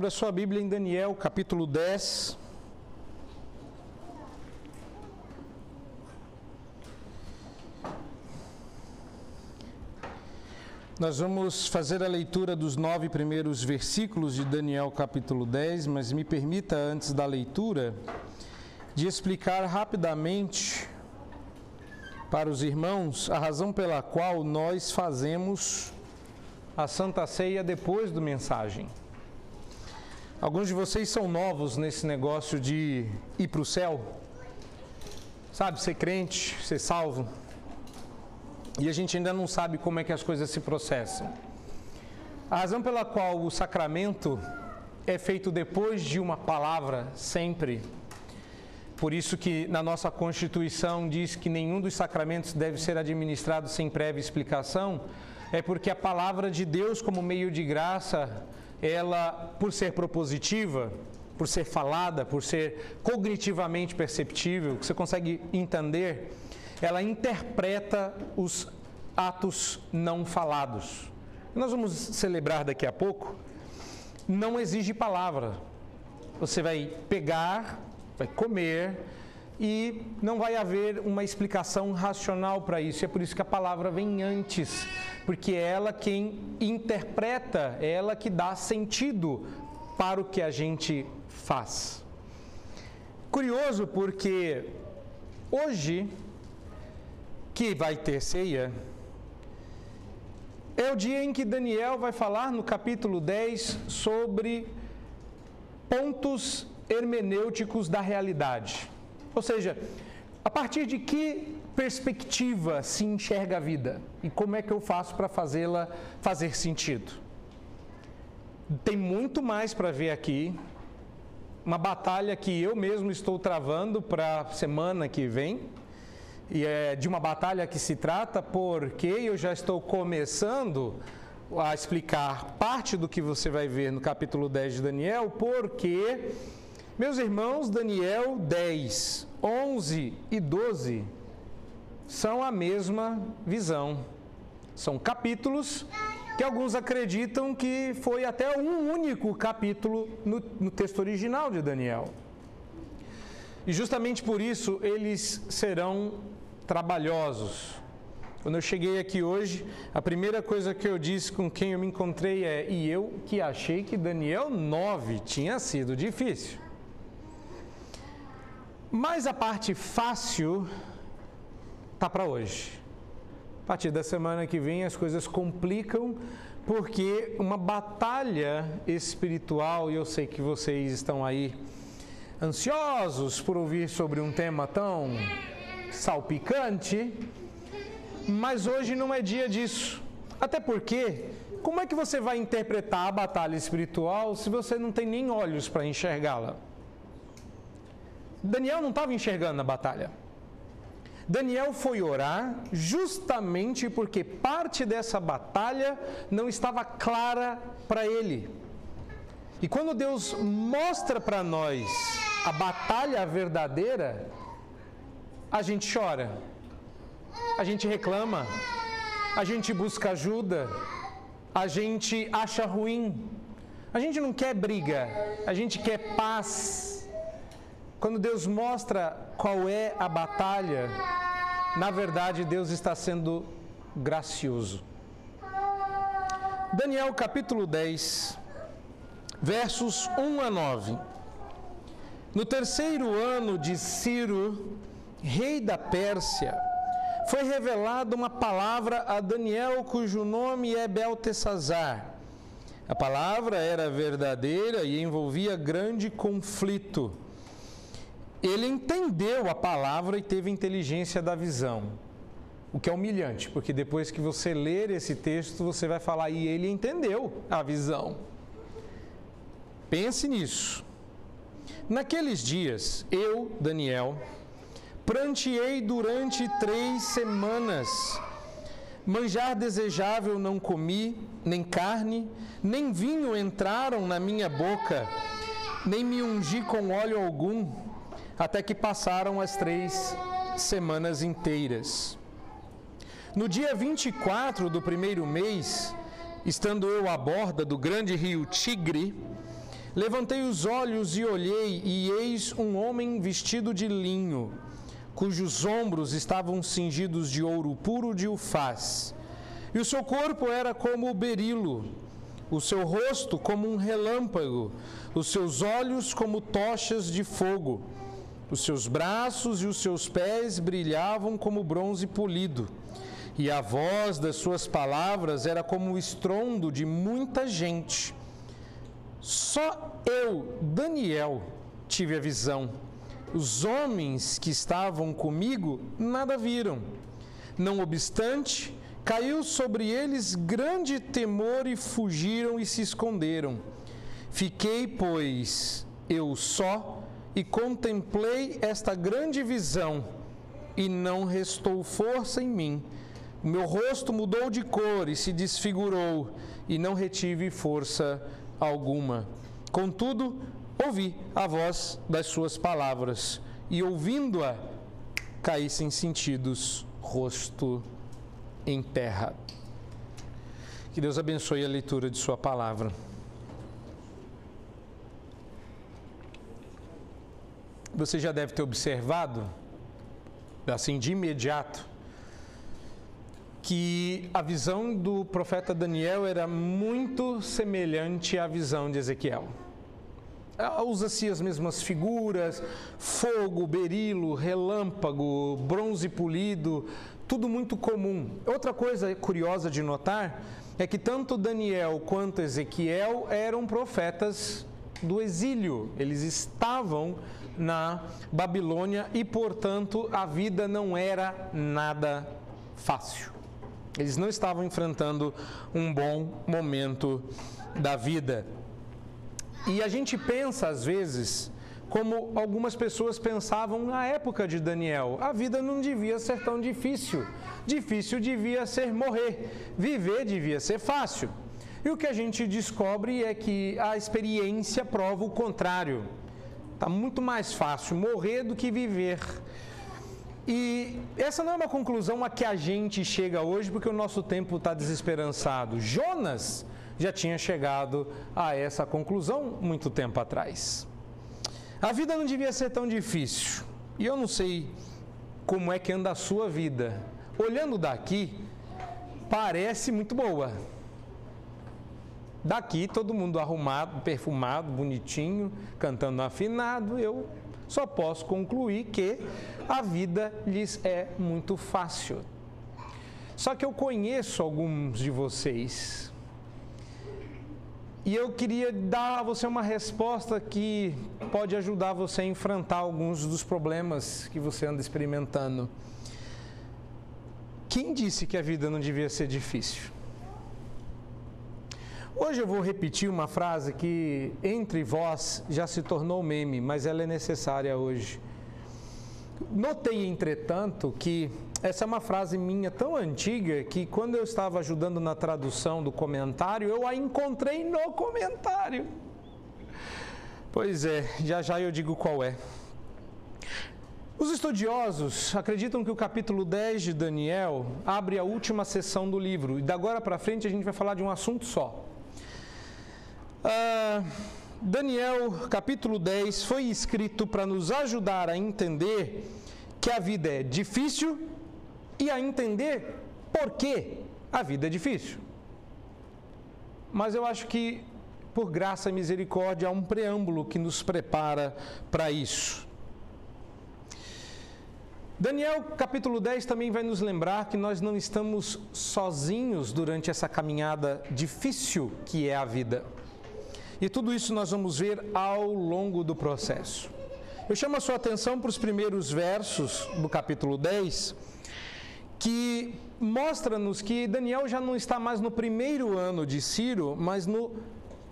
Abra sua Bíblia em Daniel, capítulo 10. Nós vamos fazer a leitura dos nove primeiros versículos de Daniel, capítulo 10, mas me permita, antes da leitura, de explicar rapidamente para os irmãos a razão pela qual nós fazemos a Santa Ceia depois do mensagem. Alguns de vocês são novos nesse negócio de ir para o céu, sabe, ser crente, ser salvo, e a gente ainda não sabe como é que as coisas se processam. A razão pela qual o sacramento é feito depois de uma palavra, sempre, por isso que na nossa Constituição diz que nenhum dos sacramentos deve ser administrado sem prévia explicação, é porque a palavra de Deus como meio de graça ela, por ser propositiva, por ser falada, por ser cognitivamente perceptível, que você consegue entender, ela interpreta os atos não falados. Nós vamos celebrar daqui a pouco. Não exige palavra. Você vai pegar, vai comer e não vai haver uma explicação racional para isso. É por isso que a palavra vem antes porque é ela quem interpreta, é ela que dá sentido para o que a gente faz. Curioso porque hoje, que vai ter ceia, é o dia em que Daniel vai falar no capítulo 10 sobre pontos hermenêuticos da realidade. Ou seja, a partir de que perspectiva se enxerga a vida e como é que eu faço para fazê-la fazer sentido. Tem muito mais para ver aqui. Uma batalha que eu mesmo estou travando para a semana que vem. E é de uma batalha que se trata porque eu já estou começando a explicar parte do que você vai ver no capítulo 10 de Daniel, porque, meus irmãos, Daniel 10, 11 e 12 são a mesma visão. São capítulos que alguns acreditam que foi até um único capítulo no, no texto original de Daniel. E justamente por isso eles serão trabalhosos. Quando eu cheguei aqui hoje, a primeira coisa que eu disse com quem eu me encontrei é: e eu que achei que Daniel 9 tinha sido difícil. Mas a parte fácil tá para hoje. A partir da semana que vem as coisas complicam porque uma batalha espiritual, e eu sei que vocês estão aí ansiosos por ouvir sobre um tema tão salpicante, mas hoje não é dia disso. Até porque, como é que você vai interpretar a batalha espiritual se você não tem nem olhos para enxergá-la? Daniel não estava enxergando a batalha. Daniel foi orar justamente porque parte dessa batalha não estava clara para ele. E quando Deus mostra para nós a batalha verdadeira, a gente chora, a gente reclama, a gente busca ajuda, a gente acha ruim, a gente não quer briga, a gente quer paz. Quando Deus mostra qual é a batalha, na verdade, Deus está sendo gracioso. Daniel capítulo 10, versos 1 a 9. No terceiro ano de Ciro, rei da Pérsia, foi revelada uma palavra a Daniel, cujo nome é Beltesazar. A palavra era verdadeira e envolvia grande conflito ele entendeu a palavra e teve inteligência da visão. O que é humilhante, porque depois que você ler esse texto, você vai falar, e ele entendeu a visão. Pense nisso. Naqueles dias, eu, Daniel, pranteei durante três semanas. Manjar desejável não comi, nem carne, nem vinho entraram na minha boca, nem me ungi com óleo algum até que passaram as três semanas inteiras. No dia 24 do primeiro mês, estando eu à borda do grande rio Tigre, Levantei os olhos e olhei, e eis um homem vestido de linho, cujos ombros estavam cingidos de ouro puro de ufaz, e o seu corpo era como o berilo, o seu rosto como um relâmpago, os seus olhos como tochas de fogo, os seus braços e os seus pés brilhavam como bronze polido, e a voz das suas palavras era como o estrondo de muita gente. Só eu, Daniel, tive a visão. Os homens que estavam comigo nada viram. Não obstante, caiu sobre eles grande temor e fugiram e se esconderam. Fiquei, pois, eu só e contemplei esta grande visão, e não restou força em mim. Meu rosto mudou de cor e se desfigurou, e não retive força alguma. Contudo, ouvi a voz das suas palavras, e ouvindo-a, caí sem sentidos, rosto em terra. Que Deus abençoe a leitura de Sua palavra. Você já deve ter observado, assim de imediato, que a visão do profeta Daniel era muito semelhante à visão de Ezequiel. Usa-se as mesmas figuras, fogo, berilo, relâmpago, bronze polido, tudo muito comum. Outra coisa curiosa de notar é que tanto Daniel quanto Ezequiel eram profetas do exílio, eles estavam na Babilônia e, portanto, a vida não era nada fácil. Eles não estavam enfrentando um bom momento da vida. E a gente pensa, às vezes, como algumas pessoas pensavam na época de Daniel: a vida não devia ser tão difícil. Difícil devia ser morrer, viver devia ser fácil. E o que a gente descobre é que a experiência prova o contrário. Está muito mais fácil morrer do que viver. E essa não é uma conclusão a que a gente chega hoje porque o nosso tempo está desesperançado. Jonas já tinha chegado a essa conclusão muito tempo atrás. A vida não devia ser tão difícil. E eu não sei como é que anda a sua vida. Olhando daqui, parece muito boa. Daqui todo mundo arrumado, perfumado, bonitinho, cantando afinado, eu só posso concluir que a vida lhes é muito fácil. Só que eu conheço alguns de vocês e eu queria dar a você uma resposta que pode ajudar você a enfrentar alguns dos problemas que você anda experimentando. Quem disse que a vida não devia ser difícil? Hoje eu vou repetir uma frase que entre vós já se tornou meme, mas ela é necessária hoje. Notei, entretanto, que essa é uma frase minha tão antiga que quando eu estava ajudando na tradução do comentário, eu a encontrei no comentário. Pois é, já já eu digo qual é. Os estudiosos acreditam que o capítulo 10 de Daniel abre a última sessão do livro, e da agora para frente a gente vai falar de um assunto só. Uh, Daniel, capítulo 10, foi escrito para nos ajudar a entender que a vida é difícil e a entender por que a vida é difícil. Mas eu acho que, por graça e misericórdia, há um preâmbulo que nos prepara para isso. Daniel capítulo 10 também vai nos lembrar que nós não estamos sozinhos durante essa caminhada difícil que é a vida. E tudo isso nós vamos ver ao longo do processo. Eu chamo a sua atenção para os primeiros versos do capítulo 10, que mostra-nos que Daniel já não está mais no primeiro ano de Ciro, mas no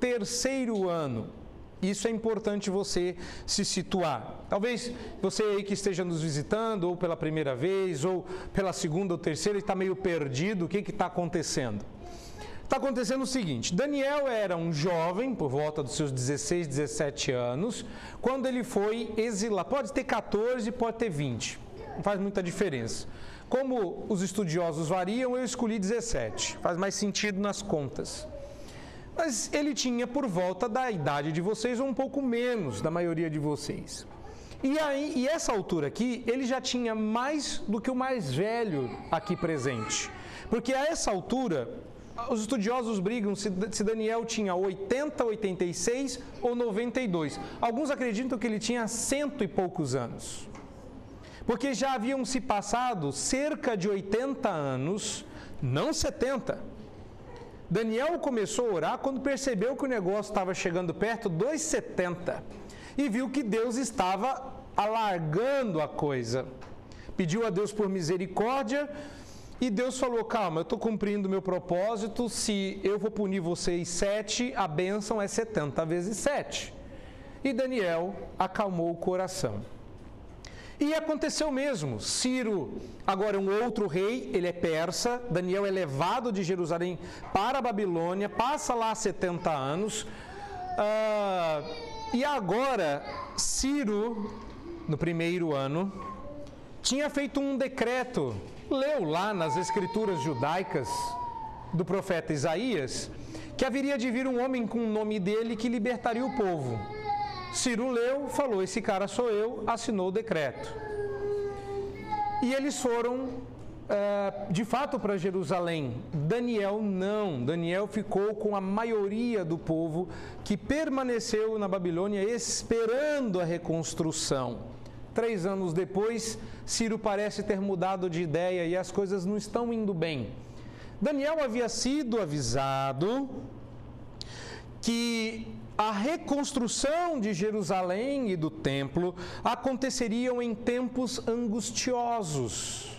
terceiro ano. Isso é importante você se situar. Talvez você aí que esteja nos visitando, ou pela primeira vez, ou pela segunda ou terceira, e está meio perdido, o que está acontecendo? Está acontecendo o seguinte: Daniel era um jovem, por volta dos seus 16, 17 anos, quando ele foi exilado. Pode ter 14, pode ter 20, não faz muita diferença. Como os estudiosos variam, eu escolhi 17, faz mais sentido nas contas. mas ele tinha por volta da idade de vocês, ou um pouco menos da maioria de vocês. E aí, e essa altura aqui, ele já tinha mais do que o mais velho aqui presente. Porque a essa altura, os estudiosos brigam se, se Daniel tinha 80, 86 ou 92. Alguns acreditam que ele tinha cento e poucos anos. Porque já haviam se passado cerca de 80 anos, não 70. Daniel começou a orar quando percebeu que o negócio estava chegando perto dos 70 e viu que Deus estava alargando a coisa. Pediu a Deus por misericórdia e Deus falou: Calma, eu estou cumprindo meu propósito. Se eu vou punir vocês sete, a bênção é 70 vezes sete. E Daniel acalmou o coração. E aconteceu mesmo. Ciro, agora é um outro rei, ele é persa. Daniel é levado de Jerusalém para a Babilônia, passa lá 70 anos. Uh, e agora, Ciro, no primeiro ano, tinha feito um decreto, leu lá nas escrituras judaicas do profeta Isaías, que haveria de vir um homem com o nome dele que libertaria o povo. Ciro leu, falou: Esse cara sou eu, assinou o decreto. E eles foram uh, de fato para Jerusalém. Daniel não. Daniel ficou com a maioria do povo que permaneceu na Babilônia esperando a reconstrução. Três anos depois, Ciro parece ter mudado de ideia e as coisas não estão indo bem. Daniel havia sido avisado que a reconstrução de Jerusalém e do templo aconteceriam em tempos angustiosos.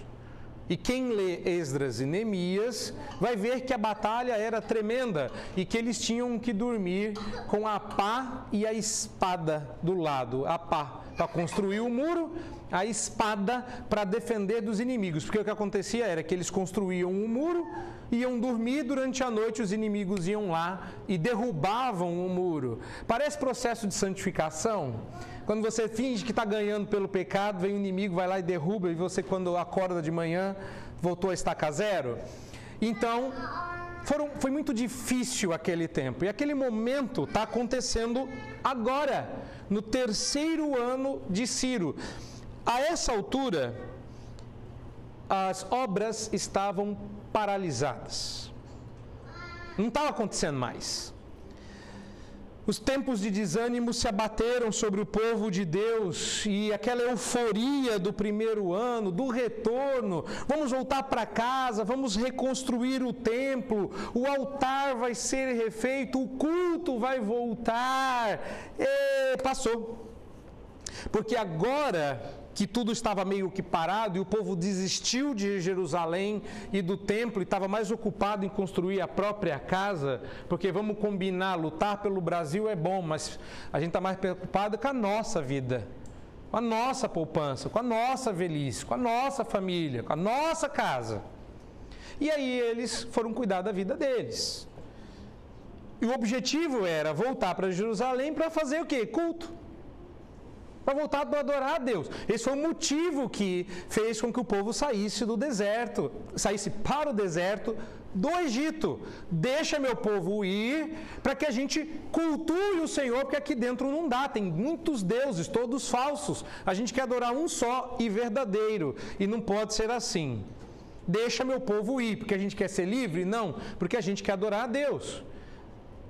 E quem lê Esdras e Neemias vai ver que a batalha era tremenda e que eles tinham que dormir com a pá e a espada do lado. A pá para construir o muro, a espada para defender dos inimigos. Porque o que acontecia era que eles construíam um muro, iam dormir durante a noite, os inimigos iam lá e derrubavam o muro. Parece processo de santificação. Quando você finge que está ganhando pelo pecado, vem o inimigo, vai lá e derruba, e você, quando acorda de manhã, voltou a estacar zero. Então, foram, foi muito difícil aquele tempo. E aquele momento está acontecendo agora, no terceiro ano de Ciro. A essa altura, as obras estavam paralisadas. Não estava acontecendo mais. Os tempos de desânimo se abateram sobre o povo de Deus e aquela euforia do primeiro ano, do retorno, vamos voltar para casa, vamos reconstruir o templo, o altar vai ser refeito, o culto vai voltar. E passou. Porque agora que tudo estava meio que parado e o povo desistiu de Jerusalém e do templo e estava mais ocupado em construir a própria casa, porque vamos combinar, lutar pelo Brasil é bom, mas a gente está mais preocupado com a nossa vida, com a nossa poupança, com a nossa velhice, com a nossa família, com a nossa casa. E aí eles foram cuidar da vida deles. E o objetivo era voltar para Jerusalém para fazer o quê? Culto para voltar a adorar a Deus. Esse foi o motivo que fez com que o povo saísse do deserto, saísse para o deserto do Egito. Deixa meu povo ir para que a gente cultue o Senhor, porque aqui dentro não dá, tem muitos deuses, todos falsos. A gente quer adorar um só e verdadeiro, e não pode ser assim. Deixa meu povo ir, porque a gente quer ser livre? Não, porque a gente quer adorar a Deus.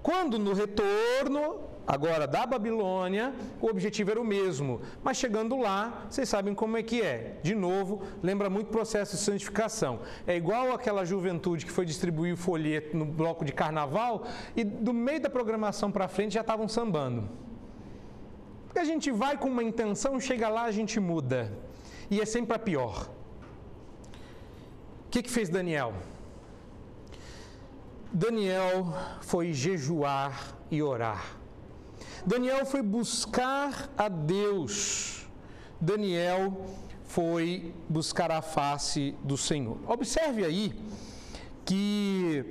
Quando no retorno Agora, da Babilônia, o objetivo era o mesmo, mas chegando lá, vocês sabem como é que é. De novo, lembra muito o processo de santificação. É igual aquela juventude que foi distribuir o folheto no bloco de carnaval e do meio da programação para frente já estavam sambando. Porque a gente vai com uma intenção, chega lá, a gente muda. E é sempre a pior. O que, que fez Daniel? Daniel foi jejuar e orar. Daniel foi buscar a Deus. Daniel foi buscar a face do Senhor. Observe aí que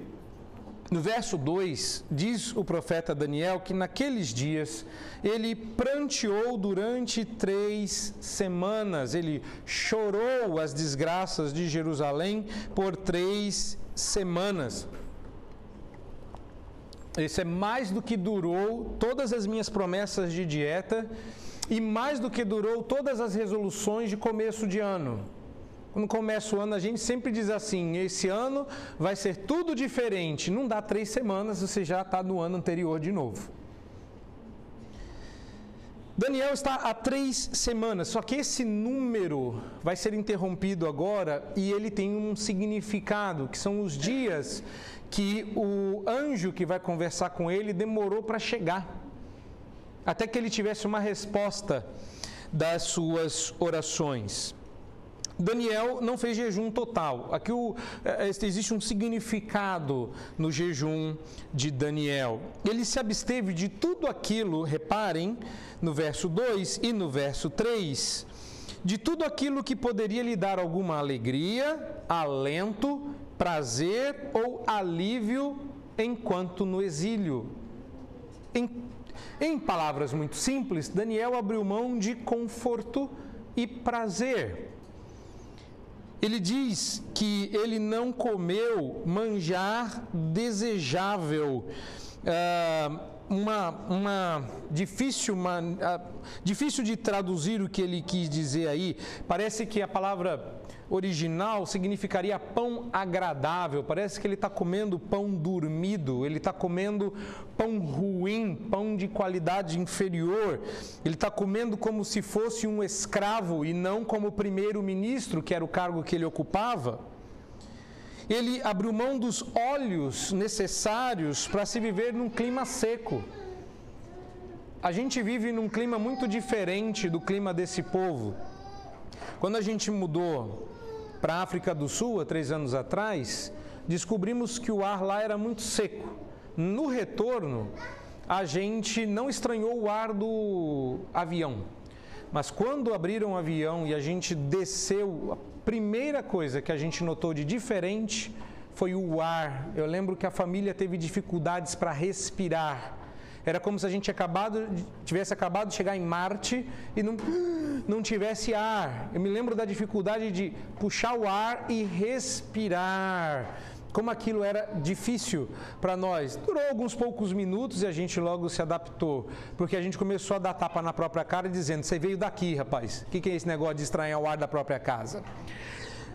no verso 2 diz o profeta Daniel que naqueles dias ele pranteou durante três semanas, ele chorou as desgraças de Jerusalém por três semanas. Esse é mais do que durou todas as minhas promessas de dieta e mais do que durou todas as resoluções de começo de ano. Quando começa o ano, a gente sempre diz assim: esse ano vai ser tudo diferente. Não dá três semanas, você já está no ano anterior de novo. Daniel está há três semanas, só que esse número vai ser interrompido agora e ele tem um significado, que são os dias que o anjo que vai conversar com ele demorou para chegar, até que ele tivesse uma resposta das suas orações. Daniel não fez jejum total. Aqui o, é, existe um significado no jejum de Daniel. Ele se absteve de tudo aquilo, reparem, no verso 2 e no verso 3, de tudo aquilo que poderia lhe dar alguma alegria, alento, prazer ou alívio enquanto no exílio. Em, em palavras muito simples, Daniel abriu mão de conforto e prazer ele diz que ele não comeu manjar desejável. Uh, uma, uma difícil, uma, uh, difícil de traduzir o que ele quis dizer aí. Parece que a palavra original significaria pão agradável. Parece que ele está comendo pão dormido, ele está comendo pão ruim, pão de qualidade inferior. Ele está comendo como se fosse um escravo e não como primeiro-ministro, que era o cargo que ele ocupava. Ele abriu mão dos óleos necessários para se viver num clima seco. A gente vive num clima muito diferente do clima desse povo. Quando a gente mudou para a África do Sul, há três anos atrás, descobrimos que o ar lá era muito seco. No retorno, a gente não estranhou o ar do avião. Mas quando abriram o avião e a gente desceu, a primeira coisa que a gente notou de diferente foi o ar. Eu lembro que a família teve dificuldades para respirar era como se a gente acabado, tivesse acabado de chegar em Marte e não, não tivesse ar. Eu me lembro da dificuldade de puxar o ar e respirar. Como aquilo era difícil para nós. Durou alguns poucos minutos e a gente logo se adaptou. Porque a gente começou a dar tapa na própria cara dizendo: Você veio daqui, rapaz. O que, que é esse negócio de estranhar o ar da própria casa?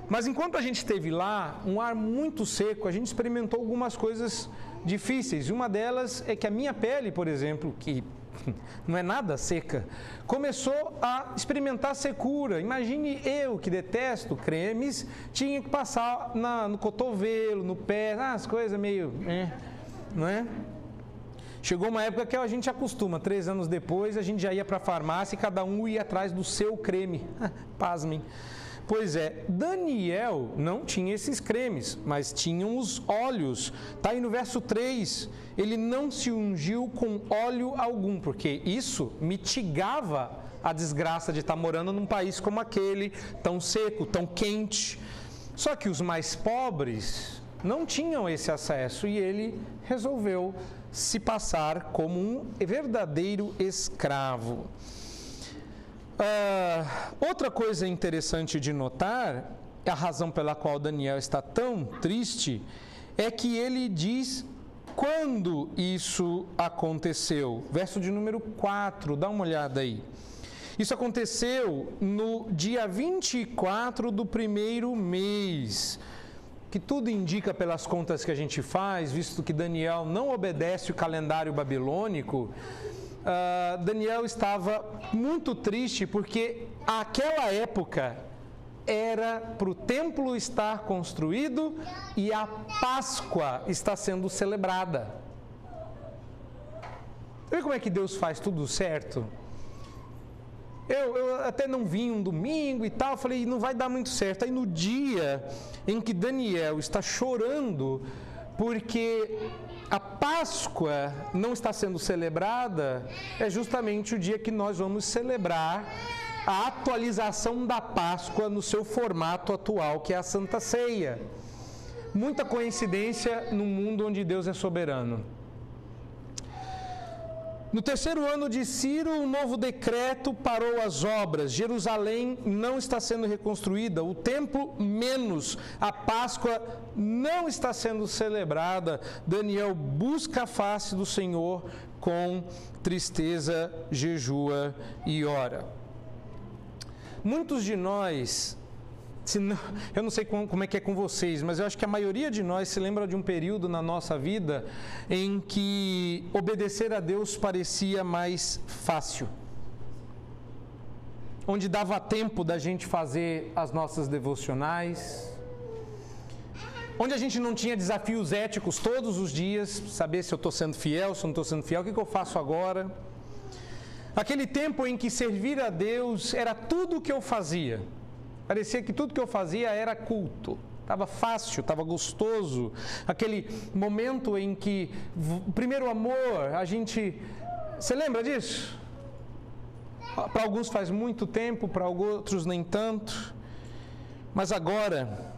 Mas enquanto a gente esteve lá, um ar muito seco, a gente experimentou algumas coisas difíceis. Uma delas é que a minha pele, por exemplo, que não é nada seca, começou a experimentar secura. Imagine eu que detesto cremes, tinha que passar na, no cotovelo, no pé, ah, as coisas meio. É, não é? Chegou uma época que a gente acostuma, três anos depois a gente já ia para a farmácia e cada um ia atrás do seu creme. Pasmem. Pois é, Daniel não tinha esses cremes, mas tinha os óleos. Está aí no verso 3. Ele não se ungiu com óleo algum, porque isso mitigava a desgraça de estar morando num país como aquele, tão seco, tão quente. Só que os mais pobres não tinham esse acesso e ele resolveu se passar como um verdadeiro escravo. Uh, outra coisa interessante de notar, a razão pela qual Daniel está tão triste, é que ele diz quando isso aconteceu. Verso de número 4, dá uma olhada aí. Isso aconteceu no dia 24 do primeiro mês, que tudo indica pelas contas que a gente faz, visto que Daniel não obedece o calendário babilônico, uh, Daniel estava muito triste porque aquela época era para o templo estar construído e a Páscoa está sendo celebrada. Vê como é que Deus faz tudo certo? Eu, eu, até não vim um domingo e tal, falei, não vai dar muito certo. Aí no dia em que Daniel está chorando, porque a Páscoa não está sendo celebrada, é justamente o dia que nós vamos celebrar a atualização da Páscoa no seu formato atual, que é a Santa Ceia. Muita coincidência no mundo onde Deus é soberano. No terceiro ano de Ciro, um novo decreto parou as obras. Jerusalém não está sendo reconstruída, o templo menos, a Páscoa não está sendo celebrada. Daniel busca a face do Senhor com tristeza, jejua e ora. Muitos de nós não, eu não sei como, como, é que é com vocês, mas eu acho que a maioria de nós se lembra de um período na nossa vida em que obedecer a Deus parecia mais fácil. Onde dava tempo da gente fazer as nossas devocionais. Onde a gente não tinha desafios éticos todos os dias, saber se eu estou sendo fiel, se eu não estou sendo fiel, o que, que eu faço agora. Aquele tempo em que servir a Deus era tudo o que eu fazia. Parecia que tudo que eu fazia era culto. Estava fácil, estava gostoso. Aquele momento em que primeiro amor, a gente. Você lembra disso? Para alguns faz muito tempo, para outros nem tanto. Mas agora,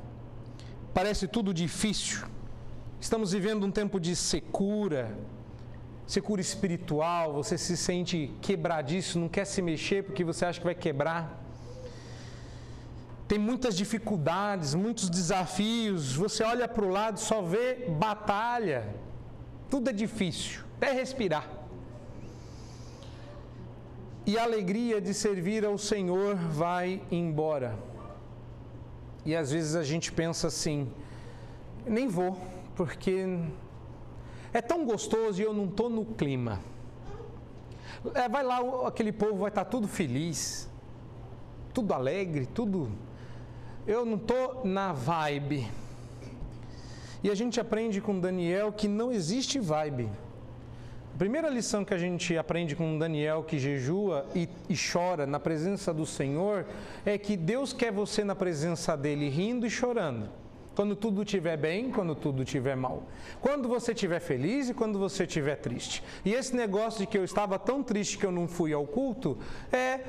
parece tudo difícil. Estamos vivendo um tempo de secura, secura espiritual. Você se sente quebradiço, não quer se mexer porque você acha que vai quebrar tem muitas dificuldades, muitos desafios. Você olha para o lado só vê batalha. Tudo é difícil, até respirar. E a alegria de servir ao Senhor vai embora. E às vezes a gente pensa assim: nem vou, porque é tão gostoso e eu não estou no clima. É, vai lá, aquele povo vai estar tudo feliz, tudo alegre, tudo eu não estou na vibe. E a gente aprende com Daniel que não existe vibe. A primeira lição que a gente aprende com Daniel que jejua e, e, chora na presença do Senhor é que Deus quer você na presença dele rindo e chorando. Quando tudo estiver bem, quando tudo estiver mal. Quando você estiver feliz e quando você estiver triste. E esse negócio de que eu estava tão triste que eu não fui ao culto é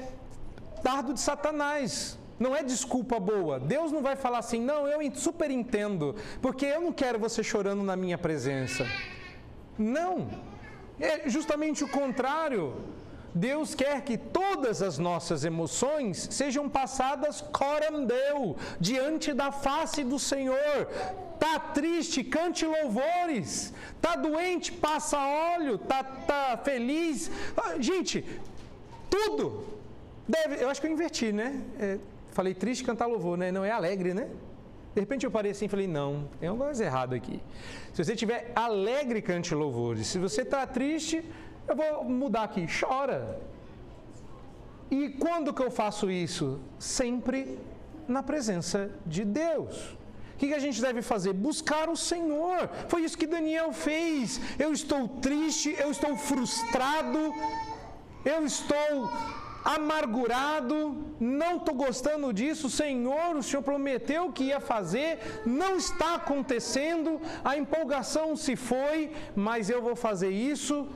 dardo de Satanás. Não é desculpa boa. Deus não vai falar assim, não, eu super entendo, porque eu não quero você chorando na minha presença. Não. É justamente o contrário. Deus quer que todas as nossas emoções sejam passadas corandeu, diante da face do Senhor. Tá triste, cante louvores. Tá doente, passa óleo. Tá, tá feliz. Ah, gente, tudo. Deve, eu acho que eu inverti, né? É, falei triste cantar louvor, né? Não é alegre, né? De repente eu parei assim e falei, não, tem alguma coisa errada aqui. Se você estiver alegre, cante louvores. Se você está triste, eu vou mudar aqui, chora. E quando que eu faço isso? Sempre na presença de Deus. O que, que a gente deve fazer? Buscar o Senhor. Foi isso que Daniel fez. Eu estou triste, eu estou frustrado, eu estou amargurado, não estou gostando disso, Senhor, o Senhor prometeu que ia fazer, não está acontecendo, a empolgação se foi, mas eu vou fazer isso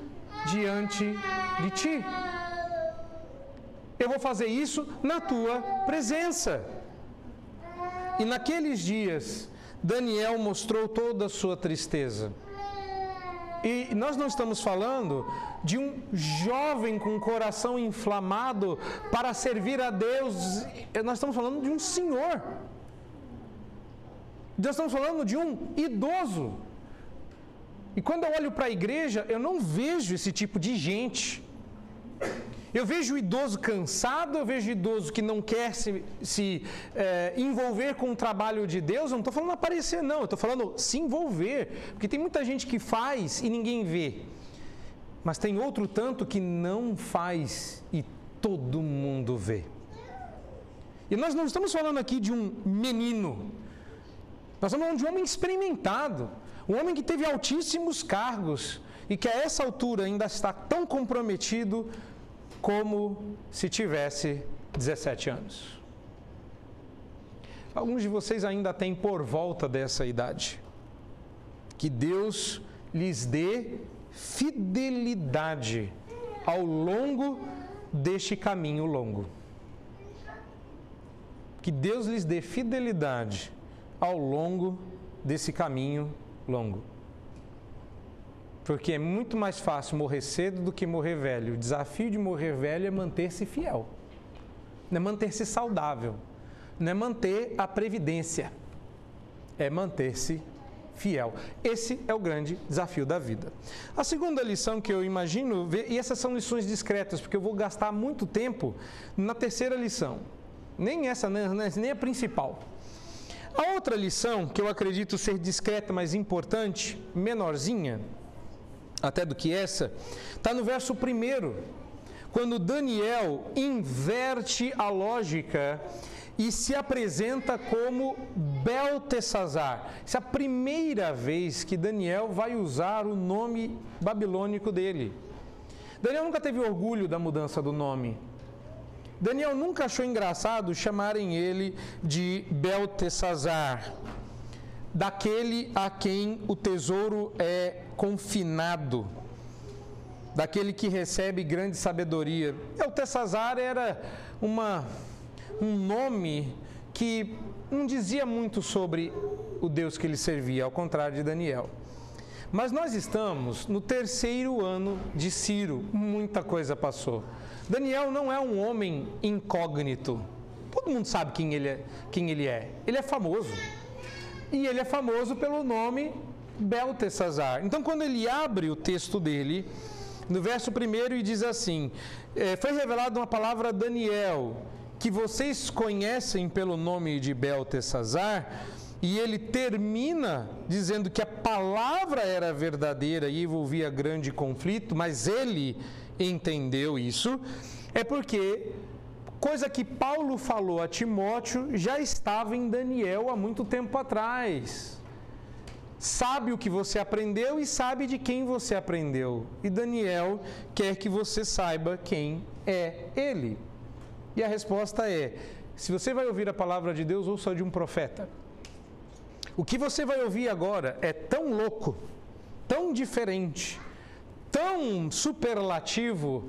diante de ti. Eu vou fazer isso na tua presença. E naqueles dias, Daniel mostrou toda a sua tristeza. E nós não estamos falando de um jovem com o coração inflamado para servir a Deus, nós estamos falando de um senhor. Nós estamos falando de um idoso. E quando eu olho para a igreja, eu não vejo esse tipo de gente. Eu vejo o idoso cansado, eu vejo o idoso que não quer se, se é, envolver com o trabalho de Deus. Eu não estou falando aparecer, não. Eu estou falando se envolver. Porque tem muita gente que faz e ninguém vê. Mas tem outro tanto que não faz e todo mundo vê. E nós não estamos falando aqui de um menino. Nós estamos falando de um homem experimentado. Um homem que teve altíssimos cargos e que a essa altura ainda está tão comprometido como se tivesse 17 anos. Alguns de vocês ainda têm por volta dessa idade. Que Deus lhes dê fidelidade ao longo deste caminho longo. Que Deus lhes dê fidelidade ao longo desse caminho longo. Porque é muito mais fácil morrer cedo do que morrer velho. O desafio de morrer velho é manter-se fiel, não é manter-se saudável, não é manter a previdência, é manter-se fiel. Esse é o grande desafio da vida. A segunda lição que eu imagino, e essas são lições discretas, porque eu vou gastar muito tempo na terceira lição. Nem essa, nem a principal. A outra lição, que eu acredito ser discreta, mas importante, menorzinha, até do que essa, está no verso primeiro, quando Daniel inverte a lógica e se apresenta como Beltesazar. Essa é a primeira vez que Daniel vai usar o nome babilônico dele. Daniel nunca teve orgulho da mudança do nome. Daniel nunca achou engraçado chamarem ele de Beltesazar, daquele a quem o tesouro é confinado, daquele que recebe grande sabedoria. Beltesazar era uma um nome que não dizia muito sobre o Deus que ele servia, ao contrário de Daniel. Mas nós estamos no terceiro ano de Ciro, muita coisa passou. Daniel não é um homem incógnito. Todo mundo sabe quem ele é. Quem ele é. Ele é famoso. E ele é famoso pelo nome Beltesazar. Então, quando ele abre o texto dele, no verso primeiro, e diz assim: é, Foi revelada uma palavra a Daniel que vocês conhecem pelo nome de Beltesazar, e ele termina dizendo que a palavra era verdadeira e envolvia grande conflito, mas ele entendeu isso, é porque coisa que Paulo falou a Timóteo já estava em Daniel há muito tempo atrás. Sabe o que você aprendeu e sabe de quem você aprendeu. E Daniel quer que você saiba quem é ele. E a resposta é: se você vai ouvir a palavra de Deus, ouça de um profeta. O que você vai ouvir agora é tão louco, tão diferente, tão superlativo,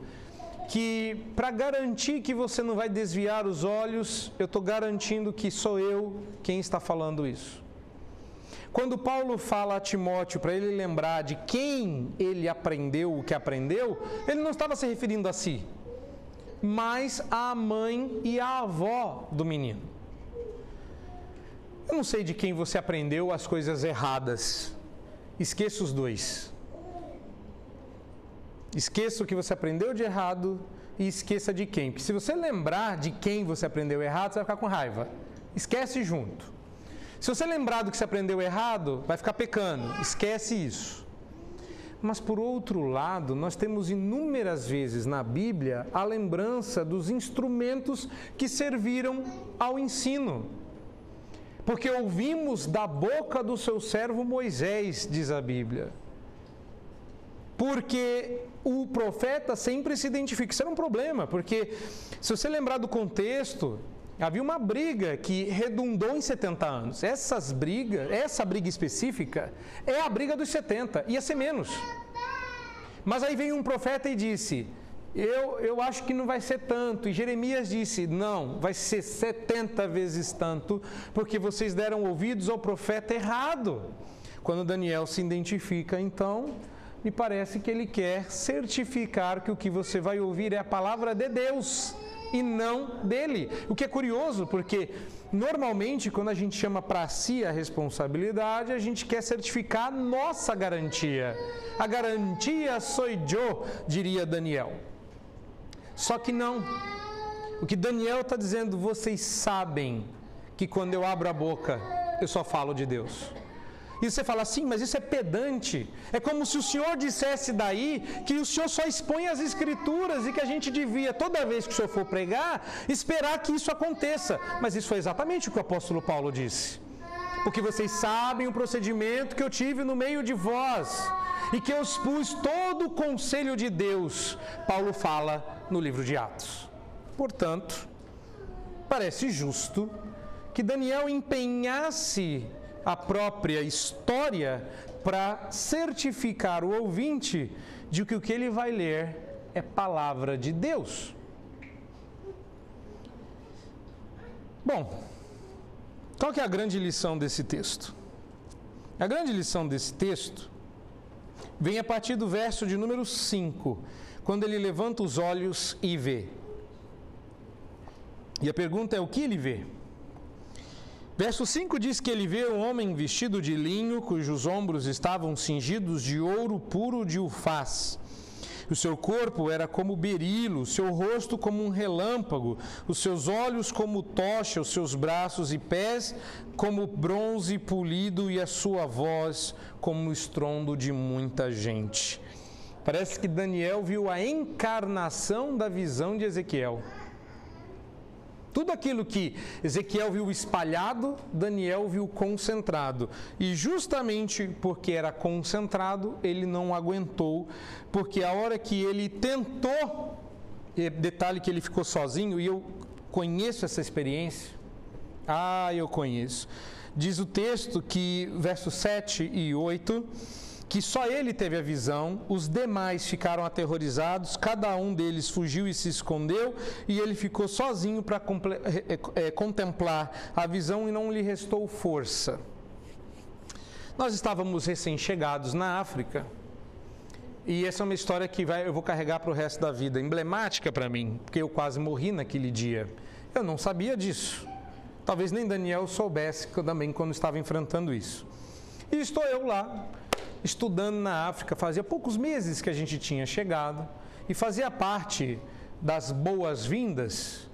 que para garantir que você não vai desviar os olhos, eu estou garantindo que sou eu quem está falando isso. Quando Paulo fala a Timóteo para ele lembrar de quem ele aprendeu o que aprendeu, ele não estava se referindo a si mais a mãe e a avó do menino. Eu não sei de quem você aprendeu as coisas erradas. Esqueça os dois. Esqueça o que você aprendeu de errado e esqueça de quem. Porque se você lembrar de quem você aprendeu errado, você vai ficar com raiva. Esquece junto. Se você lembrar do que você aprendeu errado, vai ficar pecando. Esquece isso. Mas, por outro lado, nós temos inúmeras vezes na Bíblia a lembrança dos instrumentos que serviram ao ensino. Porque ouvimos da boca do seu servo Moisés, diz a Bíblia. Porque o profeta sempre se identifica. Isso era um problema, porque se você lembrar do contexto, havia uma briga que redundou em 70 anos. Essas brigas, essa briga específica é a briga dos 70, ia ser menos. Mas aí veio um profeta e disse: eu, eu acho que não vai ser tanto. E Jeremias disse: Não, vai ser 70 vezes tanto, porque vocês deram ouvidos ao profeta errado. Quando Daniel se identifica, então, me parece que ele quer certificar que o que você vai ouvir é a palavra de Deus e não dele. O que é curioso, porque normalmente quando a gente chama para si a responsabilidade, a gente quer certificar a nossa garantia. A garantia sou eu, diria Daniel. Só que não. O que Daniel está dizendo, vocês sabem que quando eu abro a boca, eu só falo de Deus. E você fala assim, mas isso é pedante. É como se o Senhor dissesse daí que o Senhor só expõe as Escrituras e que a gente devia, toda vez que o Senhor for pregar, esperar que isso aconteça. Mas isso foi exatamente o que o apóstolo Paulo disse. Porque vocês sabem o procedimento que eu tive no meio de vós e que eu expus todo o conselho de Deus. Paulo fala no livro de Atos. Portanto, parece justo que Daniel empenhasse a própria história para certificar o ouvinte de que o que ele vai ler é palavra de Deus. Bom, qual que é a grande lição desse texto? A grande lição desse texto vem a partir do verso de número 5, quando ele levanta os olhos e vê. E a pergunta é: o que ele vê? Verso 5 diz que ele vê um homem vestido de linho, cujos ombros estavam cingidos de ouro puro de ufaz. O seu corpo era como berilo, o seu rosto como um relâmpago, os seus olhos como tocha, os seus braços e pés como bronze polido e a sua voz como o estrondo de muita gente. Parece que Daniel viu a encarnação da visão de Ezequiel. Tudo aquilo que Ezequiel viu espalhado, Daniel viu concentrado. E justamente porque era concentrado, ele não aguentou, porque a hora que ele tentou, detalhe que ele ficou sozinho, e eu conheço essa experiência. Ah, eu conheço. Diz o texto que, versos 7 e 8 que só ele teve a visão, os demais ficaram aterrorizados, cada um deles fugiu e se escondeu, e ele ficou sozinho para é, é, contemplar a visão e não lhe restou força. Nós estávamos recém-chegados na África, e essa é uma história que vai, eu vou carregar para o resto da vida, emblemática para mim, porque eu quase morri naquele dia. Eu não sabia disso. Talvez nem Daniel soubesse também quando estava enfrentando isso. E estou eu lá, estudando na África. Fazia poucos meses que a gente tinha chegado e fazia parte das boas-vindas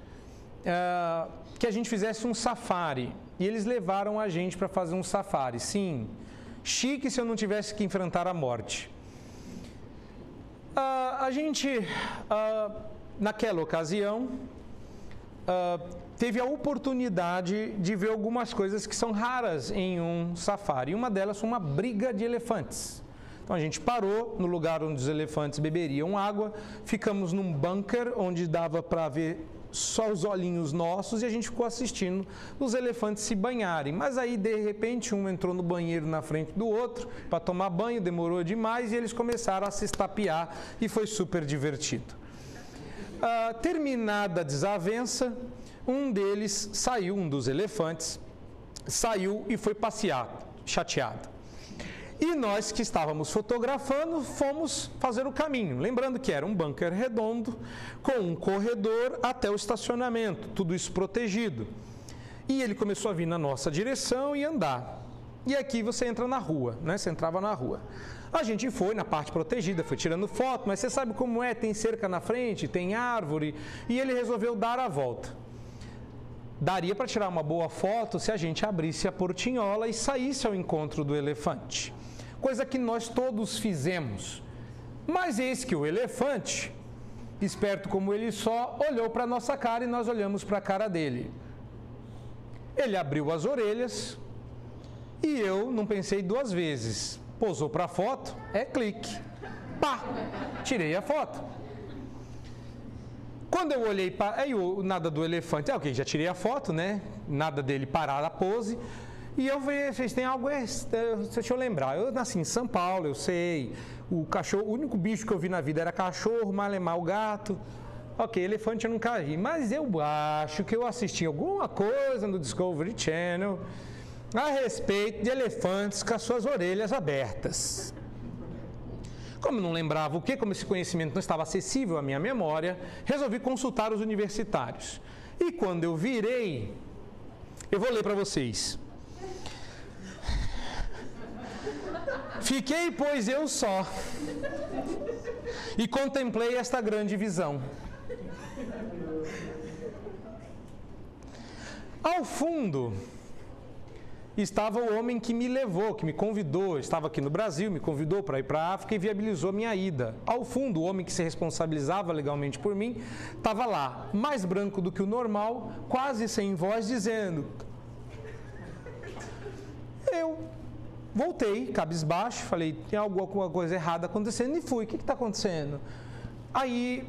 uh, que a gente fizesse um safari. E eles levaram a gente para fazer um safari. Sim, chique se eu não tivesse que enfrentar a morte. Uh, a gente, uh, naquela ocasião, teve a oportunidade de ver algumas coisas que são raras em um safari. Uma delas foi uma briga de elefantes. Então a gente parou no lugar onde os elefantes beberiam água, ficamos num bunker onde dava para ver só os olhinhos nossos e a gente ficou assistindo os elefantes se banharem. Mas aí, de repente, um entrou no banheiro na frente do outro para tomar banho, demorou demais e eles começaram a se estapear e foi super divertido. Uh, terminada a desavença, um deles saiu, um dos elefantes, saiu e foi passear, chateado. E nós que estávamos fotografando fomos fazer o caminho. Lembrando que era um bunker redondo com um corredor até o estacionamento, tudo isso protegido. E ele começou a vir na nossa direção e andar. E aqui você entra na rua, né? Você entrava na rua. A gente foi na parte protegida, foi tirando foto, mas você sabe como é, tem cerca na frente, tem árvore, e ele resolveu dar a volta daria para tirar uma boa foto se a gente abrisse a portinhola e saísse ao encontro do elefante. Coisa que nós todos fizemos. Mas eis que o elefante, esperto como ele só, olhou para nossa cara e nós olhamos para a cara dele. Ele abriu as orelhas e eu não pensei duas vezes. Posou para a foto, é clique. Pá! Tirei a foto. Quando eu olhei para. Aí o nada do elefante, é ok, já tirei a foto, né? Nada dele parar a pose. E eu falei, vocês têm algo. Deixa eu lembrar. Eu nasci em São Paulo, eu sei. O cachorro, o único bicho que eu vi na vida era cachorro, malemar o gato. Ok, elefante eu nunca vi. Mas eu acho que eu assisti alguma coisa no Discovery Channel a respeito de elefantes com as suas orelhas abertas. Como não lembrava o que, como esse conhecimento não estava acessível à minha memória, resolvi consultar os universitários. E quando eu virei, eu vou ler para vocês. Fiquei, pois, eu só, e contemplei esta grande visão. Ao fundo, estava o homem que me levou, que me convidou, estava aqui no Brasil, me convidou para ir para a África e viabilizou minha ida. Ao fundo, o homem que se responsabilizava legalmente por mim estava lá, mais branco do que o normal, quase sem voz, dizendo: Eu voltei, cabisbaixo, falei: tem alguma coisa errada acontecendo e fui. O que está acontecendo? Aí